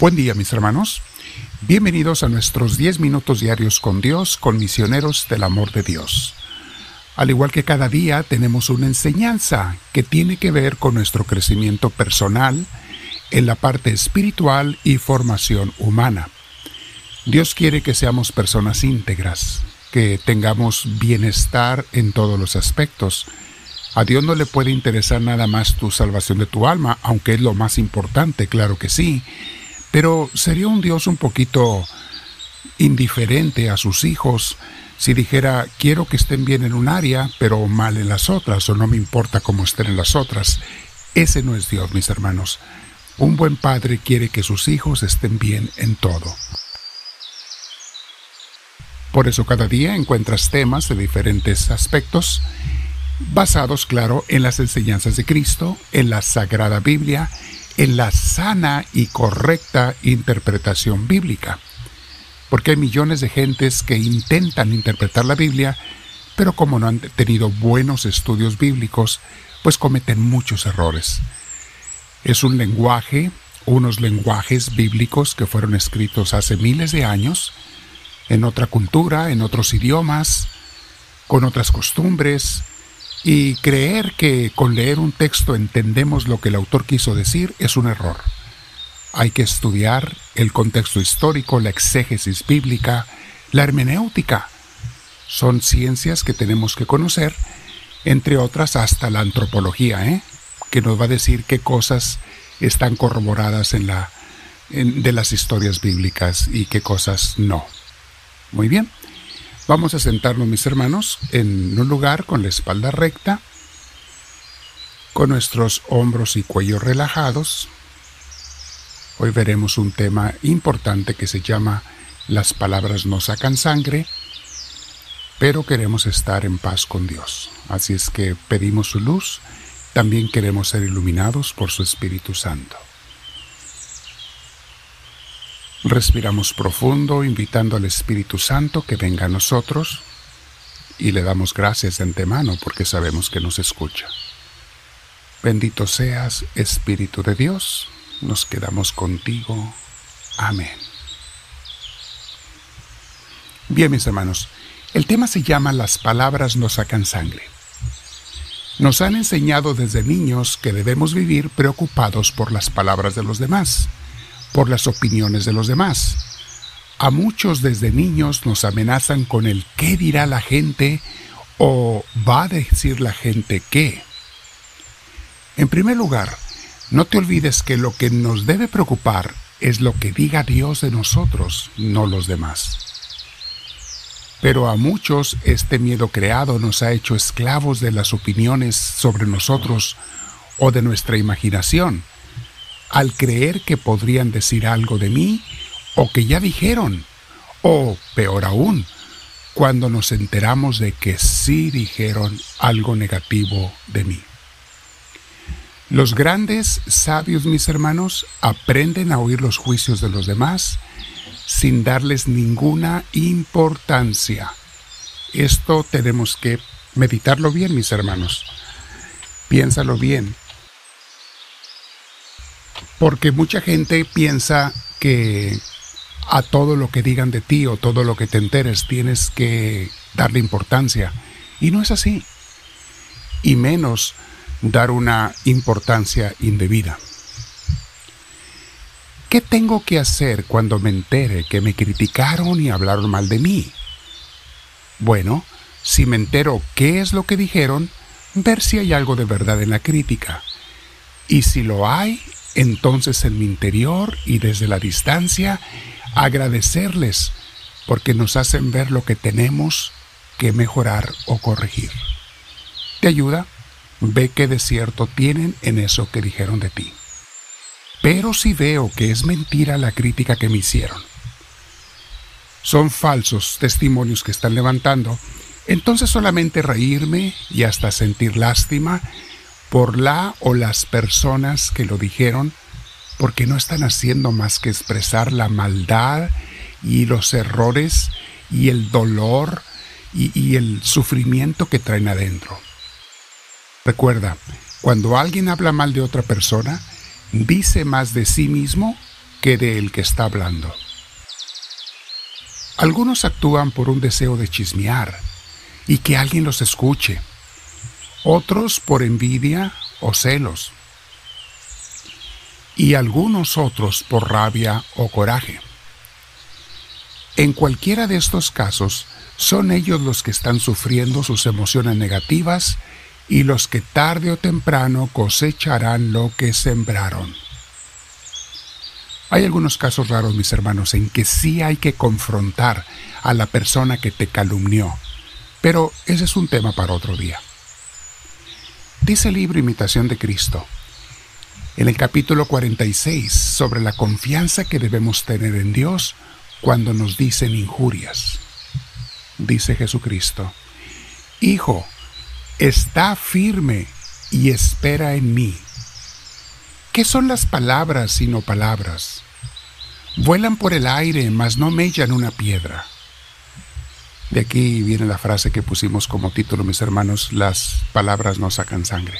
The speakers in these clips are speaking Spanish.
Buen día mis hermanos. Bienvenidos a nuestros 10 minutos diarios con Dios, con misioneros del amor de Dios. Al igual que cada día tenemos una enseñanza que tiene que ver con nuestro crecimiento personal en la parte espiritual y formación humana. Dios quiere que seamos personas íntegras, que tengamos bienestar en todos los aspectos. A Dios no le puede interesar nada más tu salvación de tu alma, aunque es lo más importante, claro que sí, pero sería un Dios un poquito indiferente a sus hijos si dijera quiero que estén bien en un área, pero mal en las otras, o no me importa cómo estén en las otras. Ese no es Dios, mis hermanos. Un buen padre quiere que sus hijos estén bien en todo. Por eso cada día encuentras temas de diferentes aspectos, basados, claro, en las enseñanzas de Cristo, en la Sagrada Biblia, en la sana y correcta interpretación bíblica. Porque hay millones de gentes que intentan interpretar la Biblia, pero como no han tenido buenos estudios bíblicos, pues cometen muchos errores. Es un lenguaje, unos lenguajes bíblicos que fueron escritos hace miles de años, en otra cultura, en otros idiomas, con otras costumbres, y creer que con leer un texto entendemos lo que el autor quiso decir es un error. Hay que estudiar el contexto histórico, la exégesis bíblica, la hermenéutica. Son ciencias que tenemos que conocer, entre otras hasta la antropología, ¿eh? que nos va a decir qué cosas están corroboradas en la, de las historias bíblicas y qué cosas no. Muy bien. Vamos a sentarnos, mis hermanos, en un lugar con la espalda recta, con nuestros hombros y cuello relajados. Hoy veremos un tema importante que se llama Las palabras no sacan sangre, pero queremos estar en paz con Dios. Así es que pedimos su luz, también queremos ser iluminados por su Espíritu Santo. Respiramos profundo, invitando al Espíritu Santo que venga a nosotros y le damos gracias de antemano porque sabemos que nos escucha. Bendito seas, Espíritu de Dios, nos quedamos contigo. Amén. Bien, mis hermanos, el tema se llama Las palabras no sacan sangre. Nos han enseñado desde niños que debemos vivir preocupados por las palabras de los demás por las opiniones de los demás. A muchos desde niños nos amenazan con el qué dirá la gente o va a decir la gente qué. En primer lugar, no te olvides que lo que nos debe preocupar es lo que diga Dios de nosotros, no los demás. Pero a muchos este miedo creado nos ha hecho esclavos de las opiniones sobre nosotros o de nuestra imaginación, al creer que podrían decir algo de mí o que ya dijeron, o peor aún, cuando nos enteramos de que sí dijeron algo negativo de mí. Los grandes sabios, mis hermanos, aprenden a oír los juicios de los demás sin darles ninguna importancia. Esto tenemos que meditarlo bien, mis hermanos. Piénsalo bien. Porque mucha gente piensa que a todo lo que digan de ti o todo lo que te enteres tienes que darle importancia. Y no es así. Y menos dar una importancia indebida. ¿Qué tengo que hacer cuando me entere que me criticaron y hablaron mal de mí? Bueno, si me entero qué es lo que dijeron, ver si hay algo de verdad en la crítica. Y si lo hay, entonces en mi interior y desde la distancia agradecerles porque nos hacen ver lo que tenemos que mejorar o corregir. ¿Te ayuda? Ve qué desierto tienen en eso que dijeron de ti. Pero si veo que es mentira la crítica que me hicieron, son falsos testimonios que están levantando, entonces solamente reírme y hasta sentir lástima por la o las personas que lo dijeron, porque no están haciendo más que expresar la maldad y los errores y el dolor y, el sufrimiento que traen adentro. Recuerda, cuando alguien habla mal de otra persona, dice más de sí mismo que del que está hablando. Algunos actúan por un deseo de chismear y que alguien los escuche, otros por envidia o celos, y algunos otros por rabia o coraje. En cualquiera de estos casos, son ellos los que están sufriendo sus emociones negativas y los que tarde o temprano cosecharán lo que sembraron. Hay algunos casos raros, mis hermanos, en que sí hay que confrontar a la persona que te calumnió, pero ese es un tema para otro día. Dice el libro Imitación de Cristo, en el capítulo 46, sobre la confianza que debemos tener en Dios cuando nos dicen injurias. Dice Jesucristo, Hijo, está firme y espera en mí. ¿Qué son las palabras sino palabras? Vuelan por el aire, mas no mellan una piedra. De aquí viene la frase que pusimos como título, mis hermanos, las palabras no sacan sangre.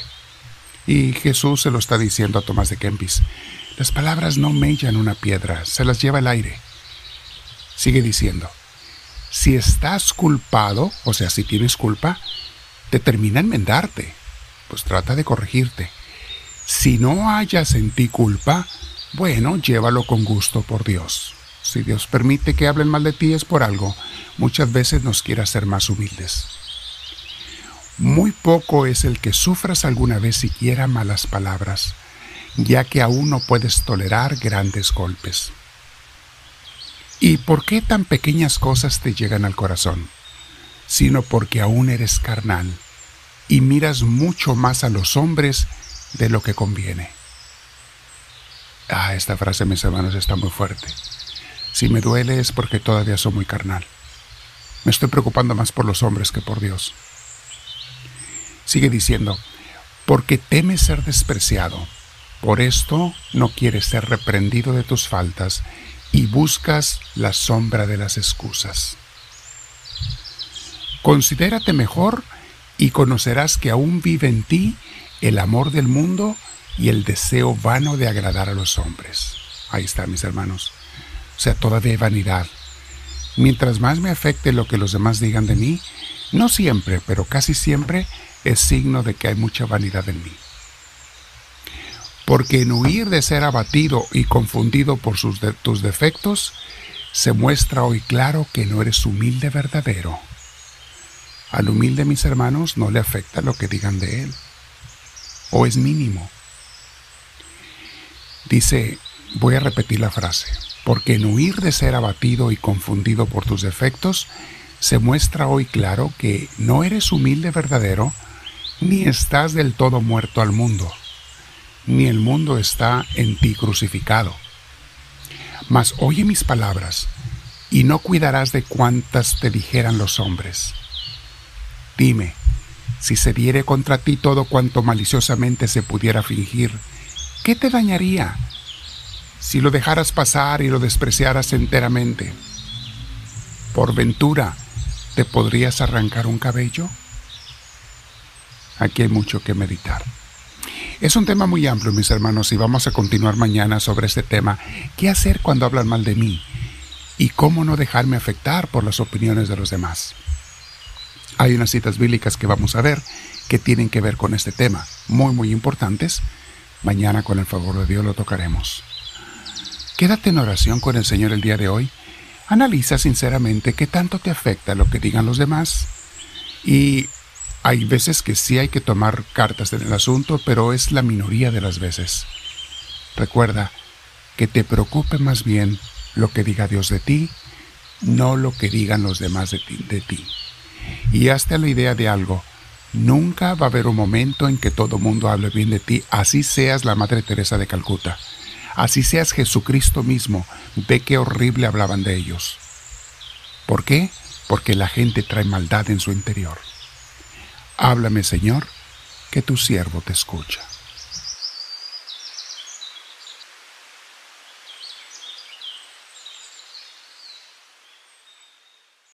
Y Jesús se lo está diciendo a Tomás de Kempis. Las palabras no mellan una piedra, se las lleva el aire. Sigue diciendo, si estás culpado, o sea, si tienes culpa, determina enmendarte, pues trata de corregirte. Si no hayas en ti culpa, bueno, llévalo con gusto por Dios. Si Dios permite que hablen mal de ti es por algo. Muchas veces nos quiere hacer más humildes. Muy poco es el que sufras alguna vez siquiera malas palabras, ya que aún no puedes tolerar grandes golpes. ¿Y por qué tan pequeñas cosas te llegan al corazón? Sino porque aún eres carnal y miras mucho más a los hombres de lo que conviene. Ah, esta frase, mis hermanos, está muy fuerte. Si me duele es porque todavía soy muy carnal. Me estoy preocupando más por los hombres que por Dios. Sigue diciendo, porque temes ser despreciado. Por esto no quieres ser reprendido de tus faltas y buscas la sombra de las excusas. Considérate mejor y conocerás que aún vive en ti el amor del mundo y el deseo vano de agradar a los hombres. Ahí está, mis hermanos. O sea, todavía hay vanidad. Mientras más me afecte lo que los demás digan de mí, no siempre, pero casi siempre, es signo de que hay mucha vanidad en mí. Porque en huir de ser abatido y confundido por tus defectos, se muestra hoy claro que no eres humilde verdadero. Al humilde, mis hermanos, no le afecta lo que digan de él, o es mínimo. Dice, voy a repetir la frase, porque en huir de ser abatido y confundido por tus defectos, se muestra hoy claro que no eres humilde verdadero, ni estás del todo muerto al mundo, ni el mundo está en ti crucificado. Mas oye mis palabras, y no cuidarás de cuantas te dijeran los hombres. Dime, si se diere contra ti todo cuanto maliciosamente se pudiera fingir, ¿qué te dañaría si lo dejaras pasar y lo despreciaras enteramente? ¿Por ventura te podrías arrancar un cabello? Aquí hay mucho que meditar. Es un tema muy amplio, mis hermanos, y vamos a continuar mañana sobre este tema. ¿Qué hacer cuando hablan mal de mí? Y cómo no dejarme afectar por las opiniones de los demás. Hay unas citas bíblicas que vamos a ver que tienen que ver con este tema, muy, muy importantes. Mañana, con el favor de Dios, lo tocaremos. Quédate en oración con el Señor el día de hoy. Analiza sinceramente qué tanto te afecta lo que digan los demás y hay veces que sí hay que tomar cartas en el asunto, pero es la minoría de las veces. Recuerda que te preocupe más bien lo que diga Dios de ti, no lo que digan los demás de ti. Y hazte la idea de algo. Nunca va a haber un momento en que todo mundo hable bien de ti, así seas la Madre Teresa de Calcuta, así seas Jesucristo mismo, ve qué horrible hablaban de ellos. ¿Por qué? Porque la gente trae maldad en su interior. Háblame, Señor, que tu siervo te escucha.